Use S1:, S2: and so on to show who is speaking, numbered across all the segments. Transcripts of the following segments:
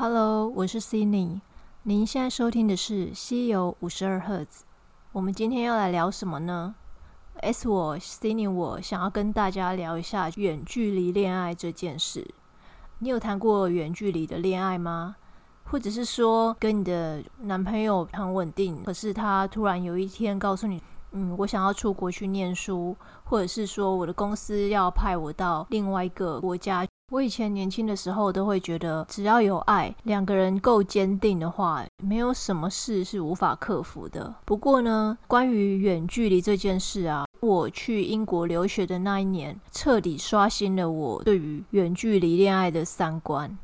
S1: Hello，我是 c i n y 您现在收听的是《西游五十二赫兹》。我们今天要来聊什么呢？S 我 c i n y 我想要跟大家聊一下远距离恋爱这件事。你有谈过远距离的恋爱吗？或者是说，跟你的男朋友很稳定，可是他突然有一天告诉你，嗯，我想要出国去念书，或者是说，我的公司要派我到另外一个国家。我以前年轻的时候都会觉得，只要有爱，两个人够坚定的话，没有什么事是无法克服的。不过呢，关于远距离这件事啊，我去英国留学的那一年，彻底刷新了我对于远距离恋爱的三观。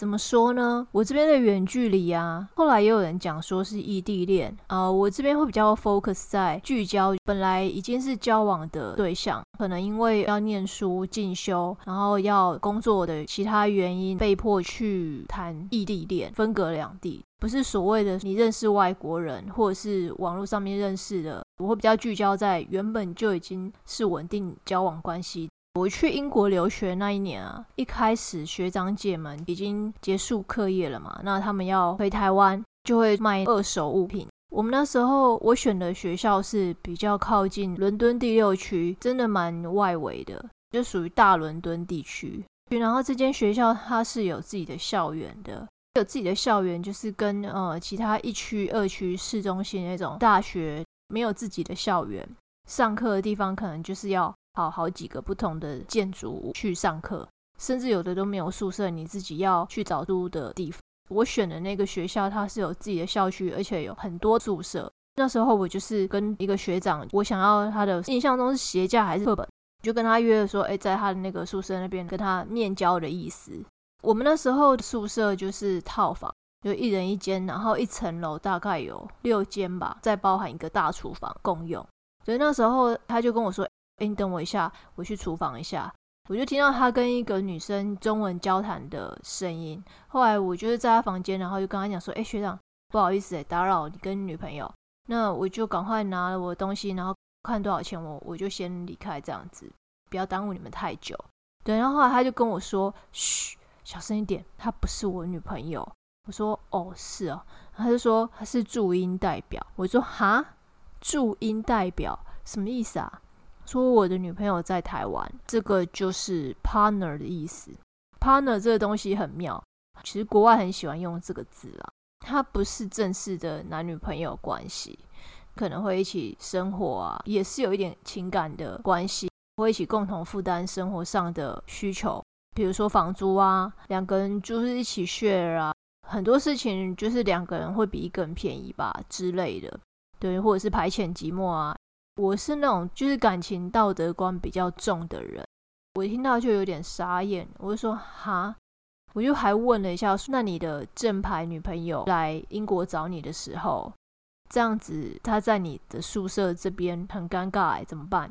S1: 怎么说呢？我这边的远距离啊，后来也有人讲说是异地恋啊。我这边会比较 focus 在聚焦，本来已经是交往的对象，可能因为要念书进修，然后要工作的其他原因，被迫去谈异地恋，分隔两地，不是所谓的你认识外国人，或者是网络上面认识的。我会比较聚焦在原本就已经是稳定交往关系。我去英国留学那一年啊，一开始学长姐们已经结束课业了嘛，那他们要回台湾，就会卖二手物品。我们那时候我选的学校是比较靠近伦敦第六区，真的蛮外围的，就属于大伦敦地区。然后这间学校它是有自己的校园的，有自己的校园就是跟呃其他一区、二区市中心那种大学没有自己的校园，上课的地方可能就是要。跑好几个不同的建筑物去上课，甚至有的都没有宿舍，你自己要去找租的地方。我选的那个学校，它是有自己的校区，而且有很多宿舍。那时候我就是跟一个学长，我想要他的印象中是鞋架还是课本，就跟他约说，哎，在他的那个宿舍那边跟他面交的意思。我们那时候宿舍就是套房，就一人一间，然后一层楼大概有六间吧，再包含一个大厨房共用。所以那时候他就跟我说。哎，你等我一下，我去厨房一下。我就听到他跟一个女生中文交谈的声音。后来我就是在他房间，然后就跟他讲说：“哎，学长，不好意思，哎，打扰你跟女朋友。”那我就赶快拿了我的东西，然后看多少钱，我我就先离开，这样子不要耽误你们太久。对，然后后来他就跟我说：“嘘，小声一点，她不是我女朋友。”我说：“哦，是哦。”他就说：“他是驻英代表。”我说：“哈，驻英代表什么意思啊？”说我的女朋友在台湾，这个就是 partner 的意思。partner 这个东西很妙，其实国外很喜欢用这个字啦。它不是正式的男女朋友关系，可能会一起生活啊，也是有一点情感的关系，会一起共同负担生活上的需求，比如说房租啊，两个人就是一起 share 啊，很多事情就是两个人会比一个人便宜吧之类的，对，或者是排遣寂寞啊。我是那种就是感情道德观比较重的人，我听到就有点傻眼，我就说哈，我就还问了一下，那你的正牌女朋友来英国找你的时候，这样子她在你的宿舍这边很尴尬，怎么办？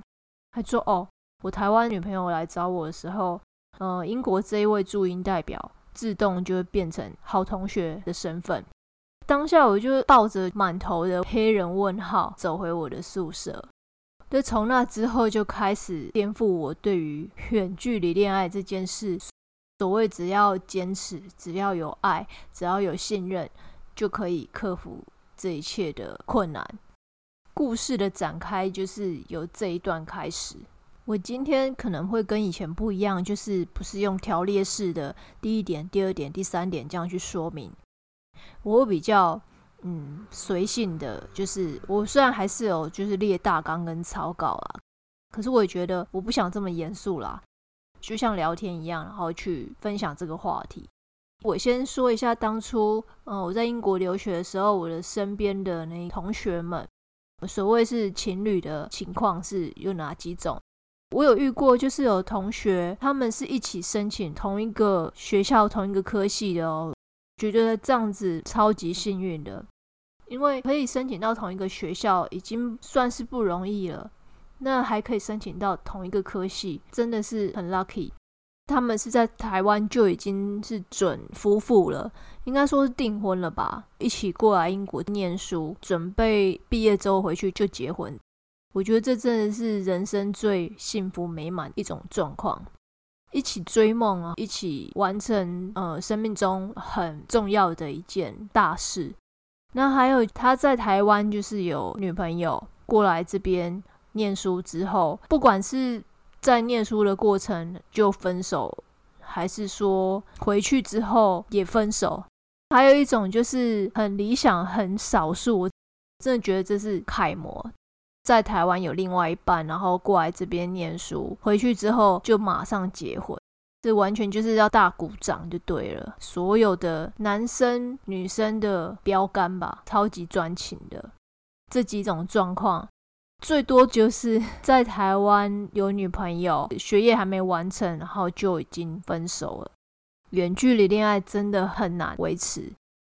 S1: 他说哦，我台湾女朋友来找我的时候，呃，英国这一位驻英代表自动就会变成好同学的身份。当下我就抱着满头的黑人问号走回我的宿舍。就从那之后就开始颠覆我对于远距离恋爱这件事。所谓只要坚持，只要有爱，只要有信任，就可以克服这一切的困难。故事的展开就是由这一段开始。我今天可能会跟以前不一样，就是不是用条列式的第一点、第二点、第三点这样去说明。我比较。嗯，随性的就是我虽然还是有就是列大纲跟草稿啊，可是我也觉得我不想这么严肃啦，就像聊天一样，然后去分享这个话题。我先说一下当初，嗯，我在英国留学的时候，我的身边的那同学们，所谓是情侣的情况是有哪几种？我有遇过，就是有同学他们是一起申请同一个学校同一个科系的哦。觉得这样子超级幸运的，因为可以申请到同一个学校已经算是不容易了，那还可以申请到同一个科系，真的是很 lucky。他们是在台湾就已经是准夫妇了，应该说是订婚了吧，一起过来英国念书，准备毕业之后回去就结婚。我觉得这真的是人生最幸福美满一种状况。一起追梦啊，一起完成呃生命中很重要的一件大事。那还有他在台湾就是有女朋友过来这边念书之后，不管是在念书的过程就分手，还是说回去之后也分手。还有一种就是很理想、很少数，我真的觉得这是楷模。在台湾有另外一半，然后过来这边念书，回去之后就马上结婚，这完全就是要大鼓掌就对了。所有的男生女生的标杆吧，超级专情的这几种状况，最多就是在台湾有女朋友，学业还没完成，然后就已经分手了。远距离恋爱真的很难维持，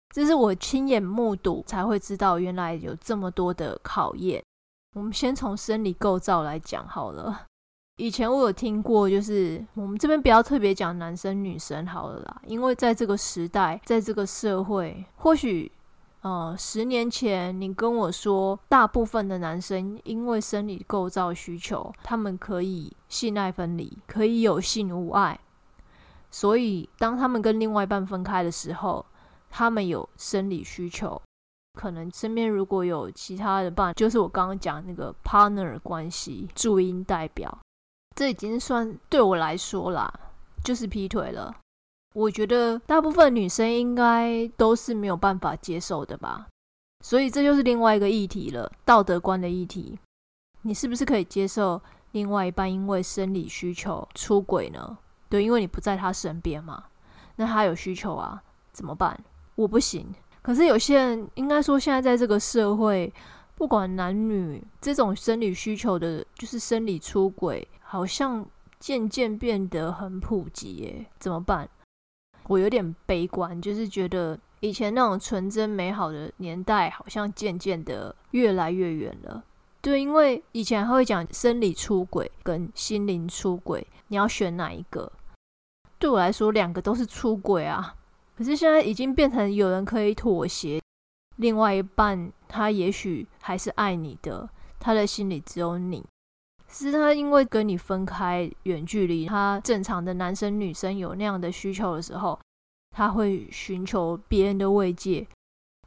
S1: 这是我亲眼目睹才会知道，原来有这么多的考验。我们先从生理构造来讲好了。以前我有听过，就是我们这边不要特别讲男生女生好了啦，因为在这个时代，在这个社会，或许呃十年前你跟我说，大部分的男生因为生理构造需求，他们可以性爱分离，可以有性无爱。所以，当他们跟另外一半分开的时候，他们有生理需求，可能身边如果有其他的伴，就是我刚刚讲那个 partner 关系，注音代表，这已经算对我来说啦，就是劈腿了。我觉得大部分女生应该都是没有办法接受的吧。所以这就是另外一个议题了，道德观的议题。你是不是可以接受另外一半因为生理需求出轨呢？对，因为你不在他身边嘛，那他有需求啊，怎么办？我不行。可是有些人应该说，现在在这个社会，不管男女，这种生理需求的，就是生理出轨，好像渐渐变得很普及耶。怎么办？我有点悲观，就是觉得以前那种纯真美好的年代，好像渐渐的越来越远了。对，因为以前还会讲生理出轨跟心灵出轨，你要选哪一个？对我来说，两个都是出轨啊。可是现在已经变成有人可以妥协，另外一半他也许还是爱你的，他的心里只有你。是他因为跟你分开远距离，他正常的男生女生有那样的需求的时候，他会寻求别人的慰藉。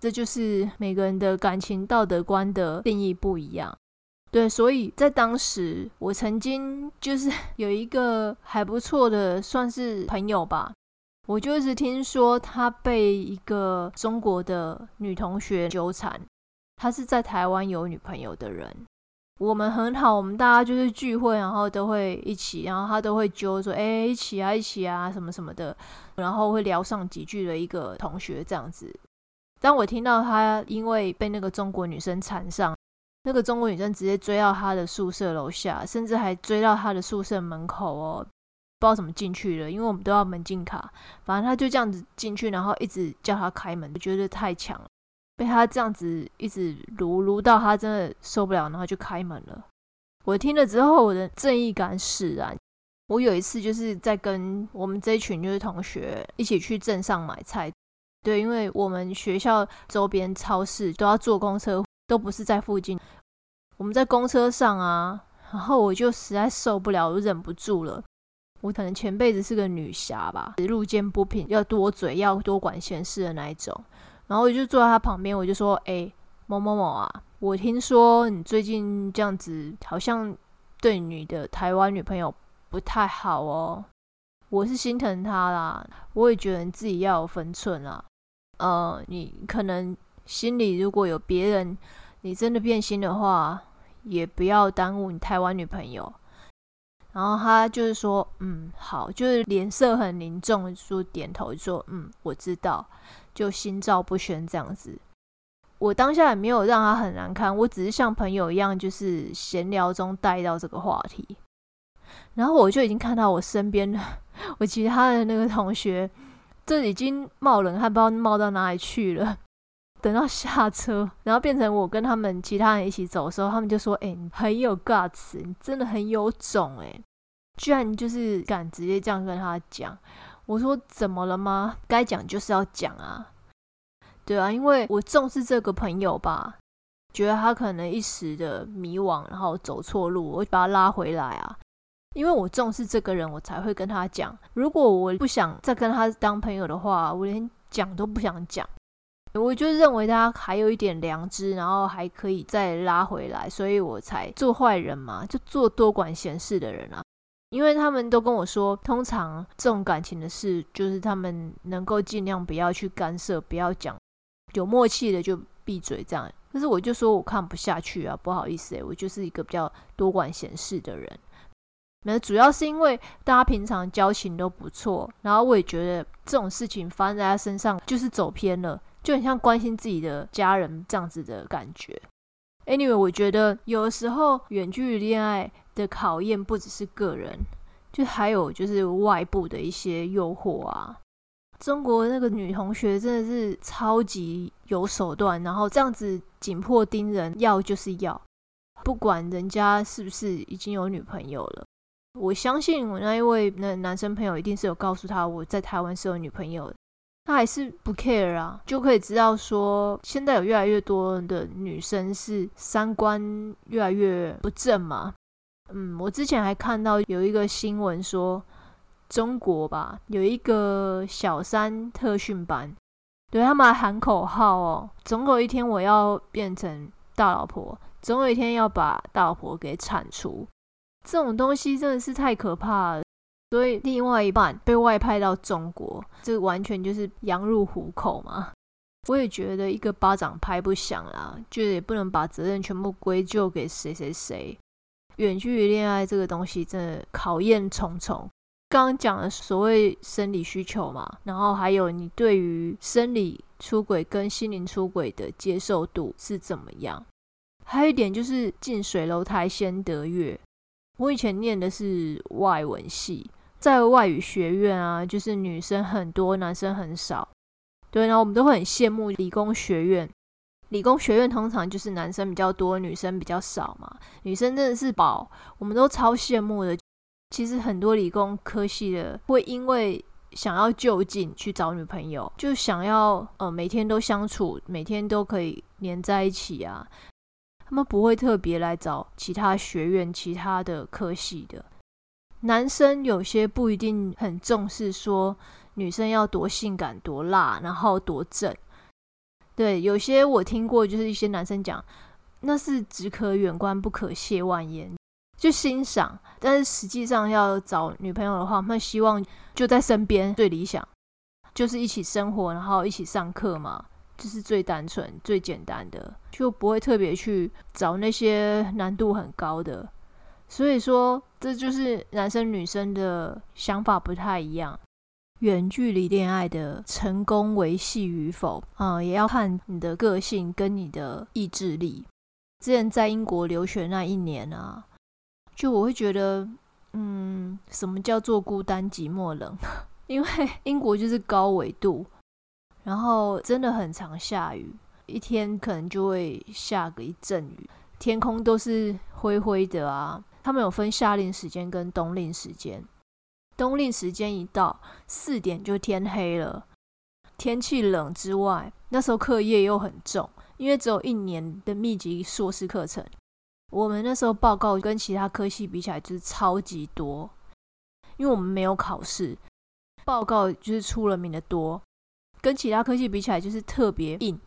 S1: 这就是每个人的感情道德观的定义不一样。对，所以在当时，我曾经就是有一个还不错的，算是朋友吧。我就是听说他被一个中国的女同学纠缠，他是在台湾有女朋友的人。我们很好，我们大家就是聚会，然后都会一起，然后他都会揪说：“哎，一起啊，一起啊，什么什么的。”然后会聊上几句的一个同学这样子。当我听到他因为被那个中国女生缠上。那个中国女生直接追到他的宿舍楼下，甚至还追到他的宿舍门口哦，不知道怎么进去了，因为我们都要门禁卡。反正他就这样子进去，然后一直叫他开门，我觉得太强了，被他这样子一直撸撸到他真的受不了，然后就开门了。我听了之后，我的正义感使然。我有一次就是在跟我们这一群就是同学一起去镇上买菜，对，因为我们学校周边超市都要坐公车。都不是在附近，我们在公车上啊，然后我就实在受不了，我忍不住了。我可能前辈子是个女侠吧，路见不平要多嘴，要多管闲事的那一种。然后我就坐在他旁边，我就说：“哎，某某某啊，我听说你最近这样子，好像对你的台湾女朋友不太好哦。我是心疼她啦，我也觉得自己要有分寸啊。呃，你可能。”心里如果有别人，你真的变心的话，也不要耽误你台湾女朋友。然后他就是说，嗯，好，就是脸色很凝重，说点头，说，嗯，我知道，就心照不宣这样子。我当下也没有让他很难堪，我只是像朋友一样，就是闲聊中带到这个话题。然后我就已经看到我身边的 我其他的那个同学，这已经冒冷汗，不知道冒到哪里去了。等到下车，然后变成我跟他们其他人一起走的时候，他们就说：“哎，你很有 guts，你真的很有种，哎，居然就是敢直接这样跟他讲。”我说：“怎么了吗？该讲就是要讲啊，对啊，因为我重视这个朋友吧，觉得他可能一时的迷惘，然后走错路，我把他拉回来啊。因为我重视这个人，我才会跟他讲。如果我不想再跟他当朋友的话，我连讲都不想讲。我就认为他还有一点良知，然后还可以再拉回来，所以我才做坏人嘛，就做多管闲事的人啊。因为他们都跟我说，通常这种感情的事，就是他们能够尽量不要去干涉，不要讲，有默契的就闭嘴这样。可是我就说我看不下去啊，不好意思诶，我就是一个比较多管闲事的人。那主要是因为大家平常交情都不错，然后我也觉得这种事情发生在他身上就是走偏了，就很像关心自己的家人这样子的感觉。Anyway，我觉得有的时候远距离恋爱的考验不只是个人，就还有就是外部的一些诱惑啊。中国那个女同学真的是超级有手段，然后这样子紧迫盯人，要就是要，不管人家是不是已经有女朋友了。我相信我那一位那男生朋友一定是有告诉他我在台湾是有女朋友，他还是不 care 啊，就可以知道说现在有越来越多的女生是三观越来越不正嘛。嗯，我之前还看到有一个新闻说中国吧有一个小三特训班，对他们还喊口号哦，总有一天我要变成大老婆，总有一天要把大老婆给铲除。这种东西真的是太可怕了，所以另外一半被外派到中国，这完全就是羊入虎口嘛。我也觉得一个巴掌拍不响啦，就也不能把责任全部归咎给谁谁谁。远距离恋爱这个东西真的考验重重。刚刚讲的所谓生理需求嘛，然后还有你对于生理出轨跟心灵出轨的接受度是怎么样？还有一点就是近水楼台先得月。我以前念的是外文系，在外语学院啊，就是女生很多，男生很少。对，然后我们都会很羡慕理工学院。理工学院通常就是男生比较多，女生比较少嘛。女生真的是宝，我们都超羡慕的。其实很多理工科系的会因为想要就近去找女朋友，就想要呃每天都相处，每天都可以黏在一起啊。他们不会特别来找其他学院、其他的科系的男生，有些不一定很重视说女生要多性感、多辣，然后多正。对，有些我听过，就是一些男生讲，那是只可远观，不可亵玩焉，就欣赏。但是实际上要找女朋友的话，那希望就在身边最理想，就是一起生活，然后一起上课嘛。这是最单纯、最简单的，就不会特别去找那些难度很高的。所以说，这就是男生女生的想法不太一样。远距离恋爱的成功维系与否啊，也要看你的个性跟你的意志力。之前在英国留学那一年啊，就我会觉得，嗯，什么叫做孤单寂寞冷？因为 英国就是高纬度。然后真的很常下雨，一天可能就会下个一阵雨，天空都是灰灰的啊。他们有分夏令时间跟冬令时间，冬令时间一到四点就天黑了，天气冷之外，那时候课业又很重，因为只有一年的密集硕士课程，我们那时候报告跟其他科系比起来就是超级多，因为我们没有考试，报告就是出了名的多。跟其他科系比起来，就是特别硬。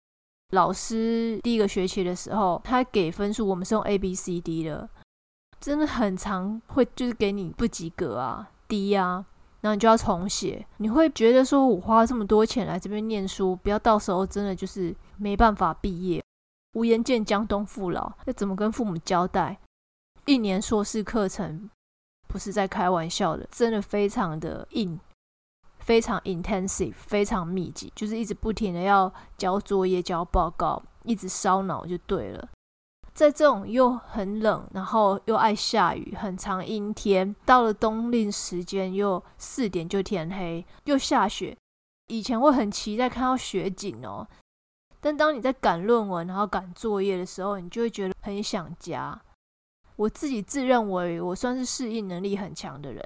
S1: 老师第一个学期的时候，他给分数，我们是用 A、B、C、D 的，真的很长，会就是给你不及格啊，低啊，然后你就要重写。你会觉得说，我花这么多钱来这边念书，不要到时候真的就是没办法毕业，无颜见江东父老，要怎么跟父母交代？一年硕士课程不是在开玩笑的，真的非常的硬。非常 intensive，非常密集，就是一直不停的要交作业、交报告，一直烧脑就对了。在这种又很冷，然后又爱下雨、很长阴天，到了冬令时间又四点就天黑，又下雪。以前会很期待看到雪景哦，但当你在赶论文、然后赶作业的时候，你就会觉得很想家。我自己自认为我算是适应能力很强的人，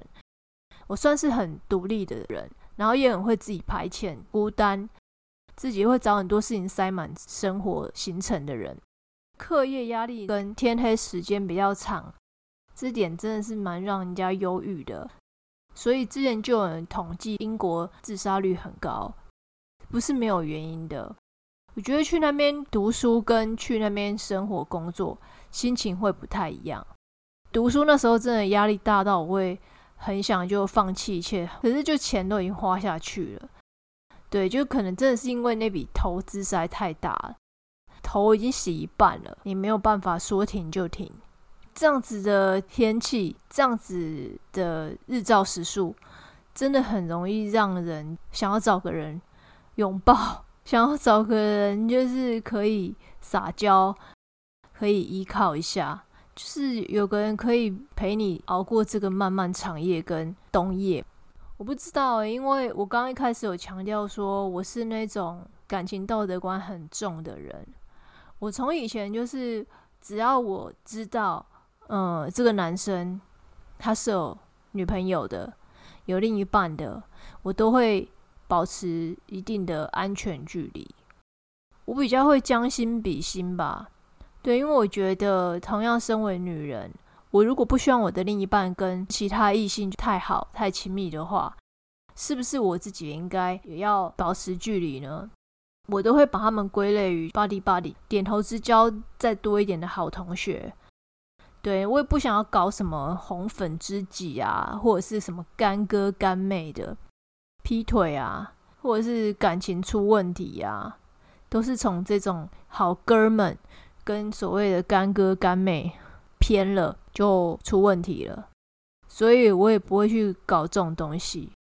S1: 我算是很独立的人。然后也很会自己排遣孤单，自己会找很多事情塞满生活行程的人。课业压力跟天黑时间比较长，这点真的是蛮让人家忧郁的。所以之前就有人统计，英国自杀率很高，不是没有原因的。我觉得去那边读书跟去那边生活工作，心情会不太一样。读书那时候真的压力大到我会很想就放弃一切，可是就钱都已经花下去了。对，就可能真的是因为那笔投资实在太大了，头已经洗一半了，你没有办法说停就停。这样子的天气，这样子的日照时数，真的很容易让人想要找个人拥抱，想要找个人就是可以撒娇，可以依靠一下，就是有个人可以陪你熬过这个漫漫长夜跟冬夜。我不知道，因为我刚一开始有强调说我是那种感情道德观很重的人，我从以前就是只要我知道。嗯，这个男生他是有女朋友的，有另一半的，我都会保持一定的安全距离。我比较会将心比心吧，对，因为我觉得同样身为女人，我如果不希望我的另一半跟其他异性太好、太亲密的话，是不是我自己应该也要保持距离呢？我都会把他们归类于 body body，点头之交再多一点的好同学。对我也不想要搞什么红粉知己啊，或者是什么干哥干妹的劈腿啊，或者是感情出问题呀，都是从这种好哥们跟所谓的干哥干妹偏了就出问题了，所以我也不会去搞这种东西。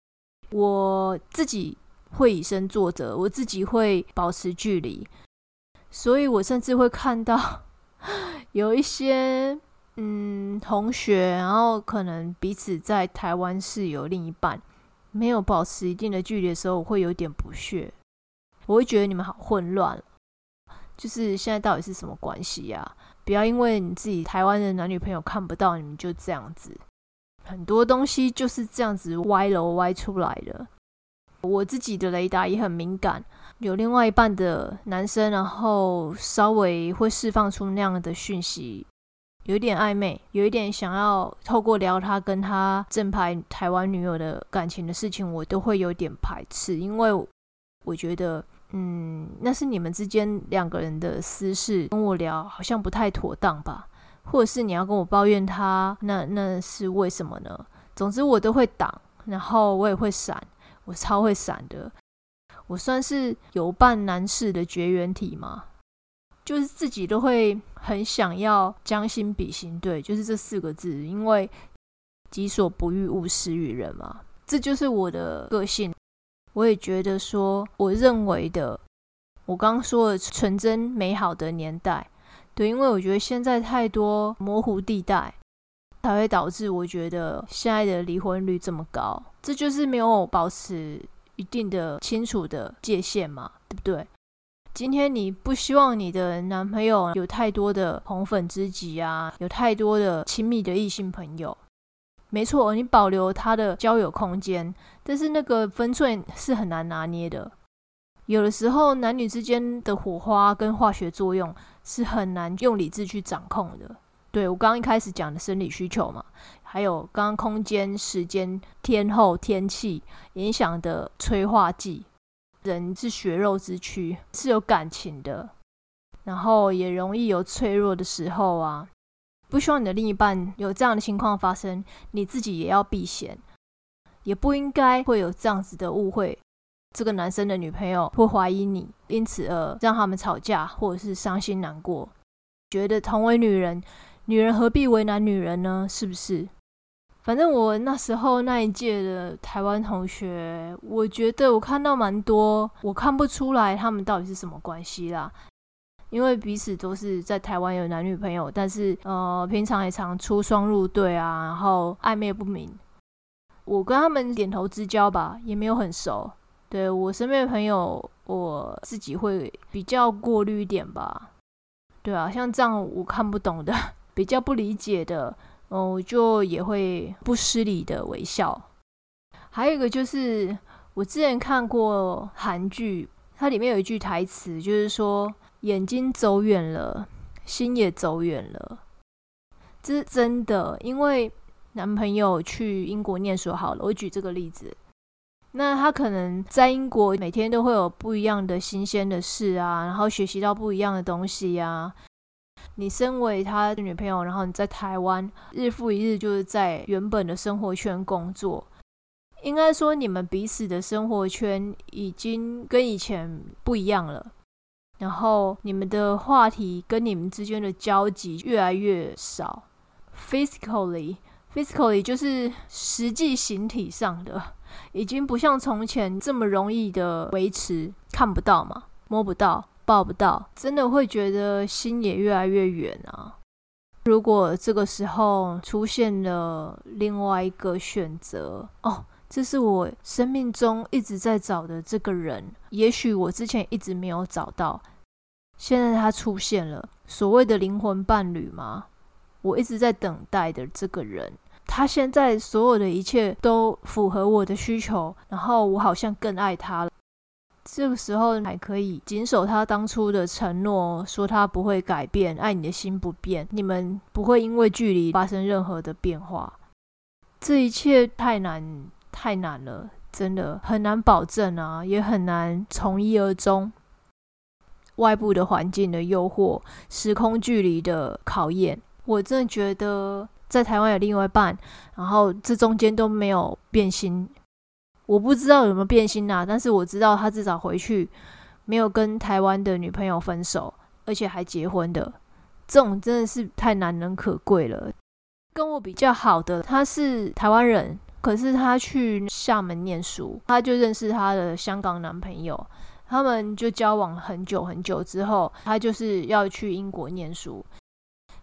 S1: 我自己会以身作则，我自己会保持距离，所以我甚至会看到 有一些。嗯，同学，然后可能彼此在台湾是有另一半，没有保持一定的距离的时候，我会有点不屑，我会觉得你们好混乱，就是现在到底是什么关系呀？不要因为你自己台湾的男女朋友看不到你们就这样子，很多东西就是这样子歪楼歪出来的。我自己的雷达也很敏感，有另外一半的男生，然后稍微会释放出那样的讯息。有一点暧昧，有一点想要透过聊他跟他正牌台湾女友的感情的事情，我都会有点排斥，因为我觉得，嗯，那是你们之间两个人的私事，跟我聊好像不太妥当吧？或者是你要跟我抱怨他，那那是为什么呢？总之我都会挡，然后我也会闪，我超会闪的，我算是有伴男士的绝缘体吗？就是自己都会很想要将心比心，对，就是这四个字，因为己所不欲，勿施于人嘛，这就是我的个性。我也觉得说，我认为的，我刚刚说的纯真美好的年代，对，因为我觉得现在太多模糊地带，才会导致我觉得现在的离婚率这么高，这就是没有保持一定的清楚的界限嘛，对不对？今天你不希望你的男朋友有太多的红粉知己啊，有太多的亲密的异性朋友。没错，你保留他的交友空间，但是那个分寸是很难拿捏的。有的时候，男女之间的火花跟化学作用是很难用理智去掌控的。对我刚刚一开始讲的生理需求嘛，还有刚刚空间、时间、天候、天气影响的催化剂。人是血肉之躯，是有感情的，然后也容易有脆弱的时候啊。不希望你的另一半有这样的情况发生，你自己也要避嫌，也不应该会有这样子的误会。这个男生的女朋友会怀疑你，因此而让他们吵架，或者是伤心难过，觉得同为女人，女人何必为难女人呢？是不是？反正我那时候那一届的台湾同学，我觉得我看到蛮多，我看不出来他们到底是什么关系啦。因为彼此都是在台湾有男女朋友，但是呃，平常也常出双入对啊，然后暧昧不明。我跟他们点头之交吧，也没有很熟。对我身边的朋友，我自己会比较过滤一点吧。对啊，像这样我看不懂的，比较不理解的。嗯，我就也会不失礼的微笑。还有一个就是，我之前看过韩剧，它里面有一句台词，就是说眼睛走远了，心也走远了。这是真的，因为男朋友去英国念书好了，我举这个例子。那他可能在英国每天都会有不一样的新鲜的事啊，然后学习到不一样的东西呀。你身为他的女朋友，然后你在台湾日复一日就是在原本的生活圈工作，应该说你们彼此的生活圈已经跟以前不一样了。然后你们的话题跟你们之间的交集越来越少，physically，physically 就是实际形体上的。已经不像从前这么容易的维持，看不到嘛，摸不到，抱不到，真的会觉得心也越来越远啊。如果这个时候出现了另外一个选择，哦，这是我生命中一直在找的这个人，也许我之前一直没有找到，现在他出现了，所谓的灵魂伴侣吗？我一直在等待的这个人。他现在所有的一切都符合我的需求，然后我好像更爱他了。这个时候还可以谨守他当初的承诺，说他不会改变，爱你的心不变，你们不会因为距离发生任何的变化。这一切太难，太难了，真的很难保证啊，也很难从一而终。外部的环境的诱惑，时空距离的考验，我真的觉得。在台湾有另外一半，然后这中间都没有变心，我不知道有没有变心啊。但是我知道他至少回去没有跟台湾的女朋友分手，而且还结婚的，这种真的是太难能可贵了。跟我比较好的，他是台湾人，可是他去厦门念书，他就认识他的香港男朋友，他们就交往很久很久之后，他就是要去英国念书。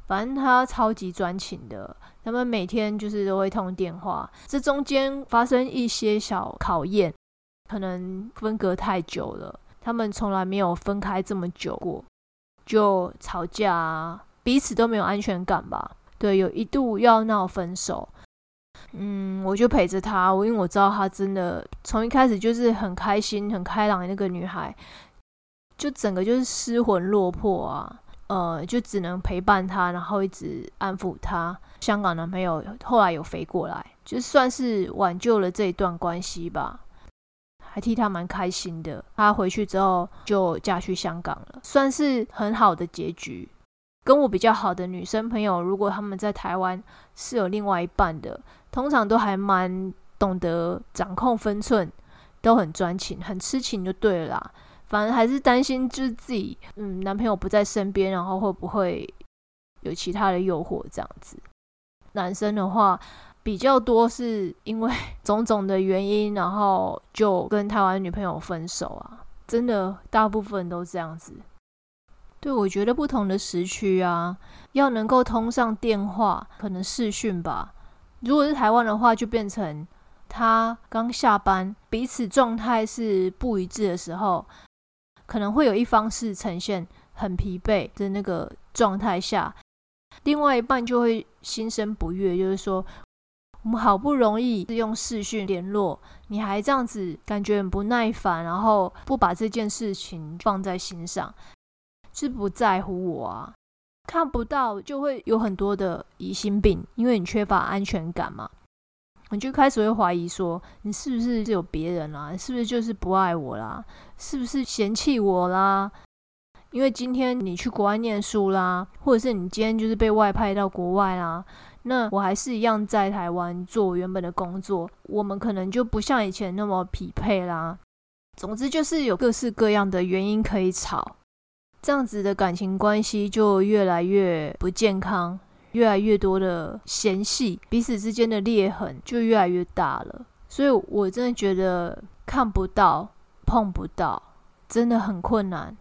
S1: 反正他超级专情的，他们每天就是都会通电话。这中间发生一些小考验，可能分隔太久了，他们从来没有分开这么久过，就吵架啊，彼此都没有安全感吧。对，有一度要闹分手，嗯，我就陪着他，我因为我知道他真的从一开始就是很开心、很开朗的那个女孩，就整个就是失魂落魄啊。呃，就只能陪伴他，然后一直安抚他。香港男朋友后来有飞过来，就算是挽救了这一段关系吧，还替他蛮开心的。他回去之后就嫁去香港了，算是很好的结局。跟我比较好的女生朋友，如果他们在台湾是有另外一半的，通常都还蛮懂得掌控分寸，都很专情，很痴情就对了啦。反而还是担心，就是自己，嗯，男朋友不在身边，然后会不会有其他的诱惑这样子？男生的话比较多是因为 种种的原因，然后就跟台湾女朋友分手啊，真的大部分都这样子。对，我觉得不同的时区啊，要能够通上电话，可能视讯吧。如果是台湾的话，就变成他刚下班，彼此状态是不一致的时候。可能会有一方是呈现很疲惫的那个状态下，另外一半就会心生不悦，就是说我们好不容易是用视讯联络，你还这样子感觉很不耐烦，然后不把这件事情放在心上，是不在乎我啊？看不到就会有很多的疑心病，因为你缺乏安全感嘛。你就开始会怀疑说，你是不是有别人啦？是不是就是不爱我啦？是不是嫌弃我啦？因为今天你去国外念书啦，或者是你今天就是被外派到国外啦，那我还是一样在台湾做原本的工作，我们可能就不像以前那么匹配啦。总之就是有各式各样的原因可以吵，这样子的感情关系就越来越不健康。越来越多的嫌隙，彼此之间的裂痕就越来越大了。所以我真的觉得看不到、碰不到，真的很困难。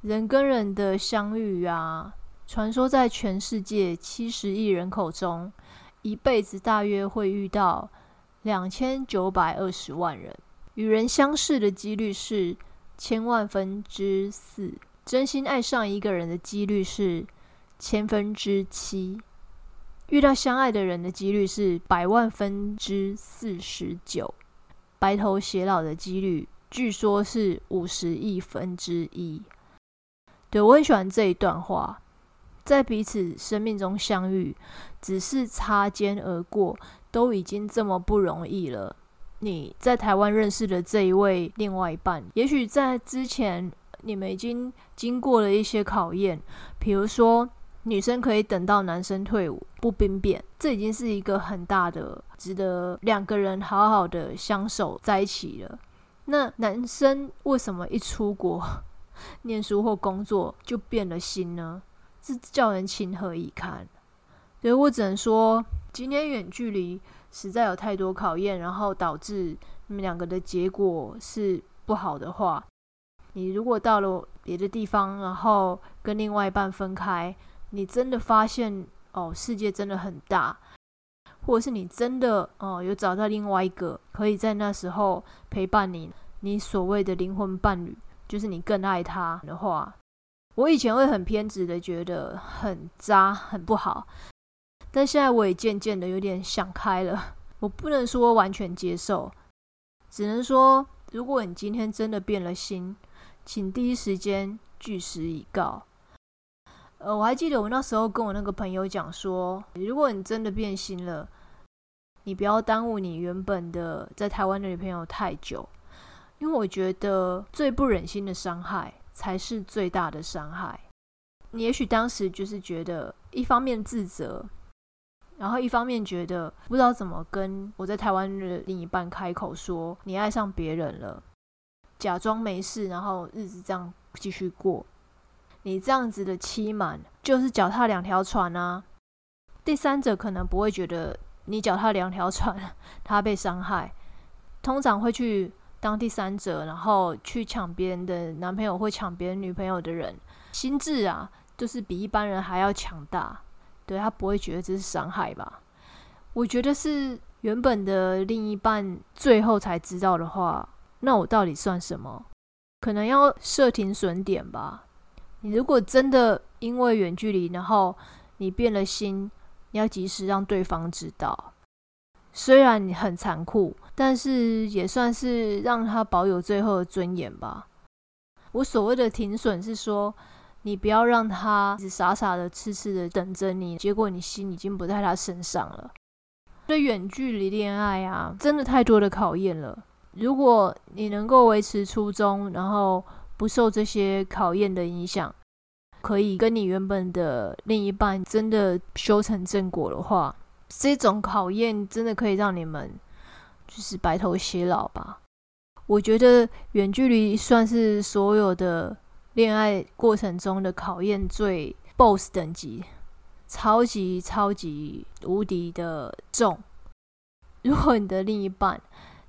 S1: 人跟人的相遇啊，传说在全世界七十亿人口中，一辈子大约会遇到两千九百二十万人。与人相识的几率是千万分之四，真心爱上一个人的几率是。千分之七，遇到相爱的人的几率是百万分之四十九，白头偕老的几率据说是五十亿分之一。对我很喜欢这一段话，在彼此生命中相遇，只是擦肩而过，都已经这么不容易了。你在台湾认识的这一位另外一半，也许在之前你们已经经过了一些考验，比如说女生可以等到男生退伍不兵变，这已经是一个很大的值得两个人好好的相守在一起了。那男生为什么一出国 念书或工作就变了心呢？这叫人情何以堪？所以我只能说，今天远距离实在有太多考验，然后导致你们两个的结果是不好的话，你如果到了别的地方，然后跟另外一半分开，你真的发现哦，世界真的很大，或者是你真的哦有找到另外一个可以在那时候陪伴你，你所谓的灵魂伴侣，就是你更爱他的话。我以前会很偏执的，觉得很渣、很不好，但现在我也渐渐的有点想开了。我不能说完全接受，只能说，如果你今天真的变了心，请第一时间据实以告。呃，我还记得我那时候跟我那个朋友讲说，如果你真的变心了，你不要耽误你原本的在台湾的女朋友太久，因为我觉得最不忍心的伤害。才是最大的伤害。你也许当时就是觉得，一方面自责，然后一方面觉得不知道怎么跟我在台湾的另一半开口说你爱上别人了，假装没事，然后日子这样继续过。你这样子的欺瞒，就是脚踏两条船啊。第三者可能不会觉得你脚踏两条船，他被伤害，通常会去。当第三者，然后去抢别人的男朋友或抢别人女朋友的人，心智啊，就是比一般人还要强大。对他不会觉得这是伤害吧？我觉得是原本的另一半最后才知道的话，那我到底算什么？可能要设停损点吧。你如果真的因为远距离，然后你变了心，你要及时让对方知道。虽然你很残酷，但是也算是让他保有最后的尊严吧。我所谓的停损是说，你不要让他只傻傻的、痴痴的等着你，结果你心已经不在他身上了。对远距离恋爱啊，真的太多的考验了。如果你能够维持初衷，然后不受这些考验的影响，可以跟你原本的另一半真的修成正果的话。这种考验真的可以让你们就是白头偕老吧？我觉得远距离算是所有的恋爱过程中的考验最 BOSS 等级，超级超级无敌的重。如果你的另一半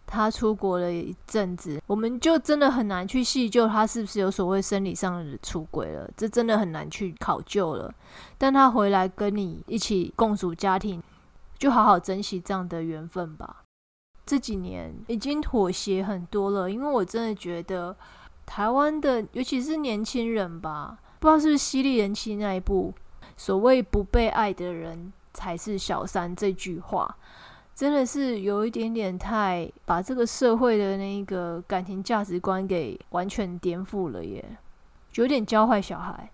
S1: 他出国了一阵子，我们就真的很难去细究他是不是有所谓生理上的出轨了，这真的很难去考究了。但他回来跟你一起共组家庭。就好好珍惜这样的缘分吧。这几年已经妥协很多了，因为我真的觉得台湾的，尤其是年轻人吧，不知道是不是犀利人妻那一部所谓不被爱的人才是小三这句话，真的是有一点点太把这个社会的那个感情价值观给完全颠覆了耶，有点教坏小孩。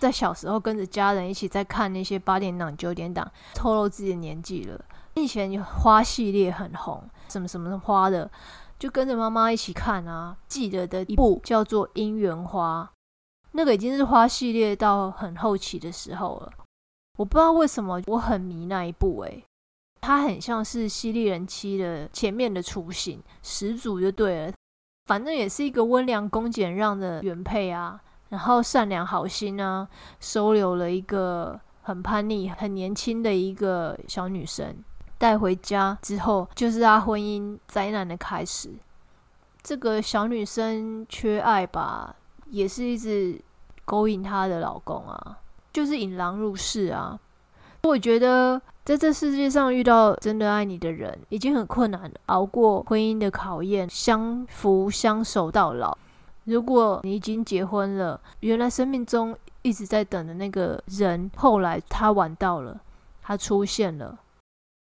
S1: 在小时候跟着家人一起在看那些八点档、九点档，透露自己的年纪了。以前花系列很红，什么什么花的，就跟着妈妈一起看啊。记得的一部叫做《姻缘花》，那个已经是花系列到很后期的时候了。我不知道为什么我很迷那一部，诶，它很像是《犀利人妻》的前面的雏形始祖就对了。反正也是一个温良恭俭让的原配啊。然后善良好心啊，收留了一个很叛逆、很年轻的一个小女生，带回家之后，就是她婚姻灾难的开始。这个小女生缺爱吧，也是一直勾引她的老公啊，就是引狼入室啊。我觉得在这世界上遇到真的爱你的人，已经很困难了，熬过婚姻的考验，相扶相守到老。如果你已经结婚了，原来生命中一直在等的那个人，后来他晚到了，他出现了，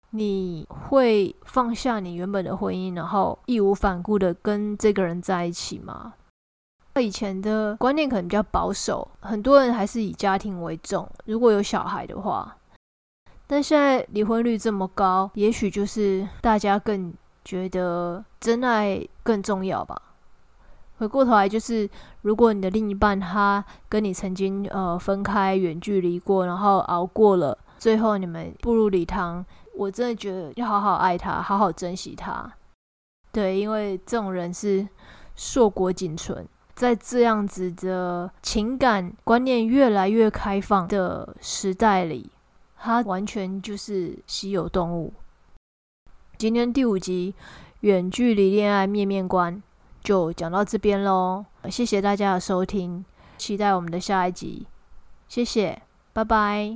S1: 你会放下你原本的婚姻，然后义无反顾的跟这个人在一起吗？以前的观念可能比较保守，很多人还是以家庭为重。如果有小孩的话，但现在离婚率这么高，也许就是大家更觉得真爱更重要吧。回过头来，就是如果你的另一半他跟你曾经呃分开远距离过，然后熬过了，最后你们步入礼堂，我真的觉得要好好爱他，好好珍惜他。对，因为这种人是硕果仅存。在这样子的情感观念越来越开放的时代里，它完全就是稀有动物。今天第五集《远距离恋爱面面观》就讲到这边喽，谢谢大家的收听，期待我们的下一集，谢谢，拜拜。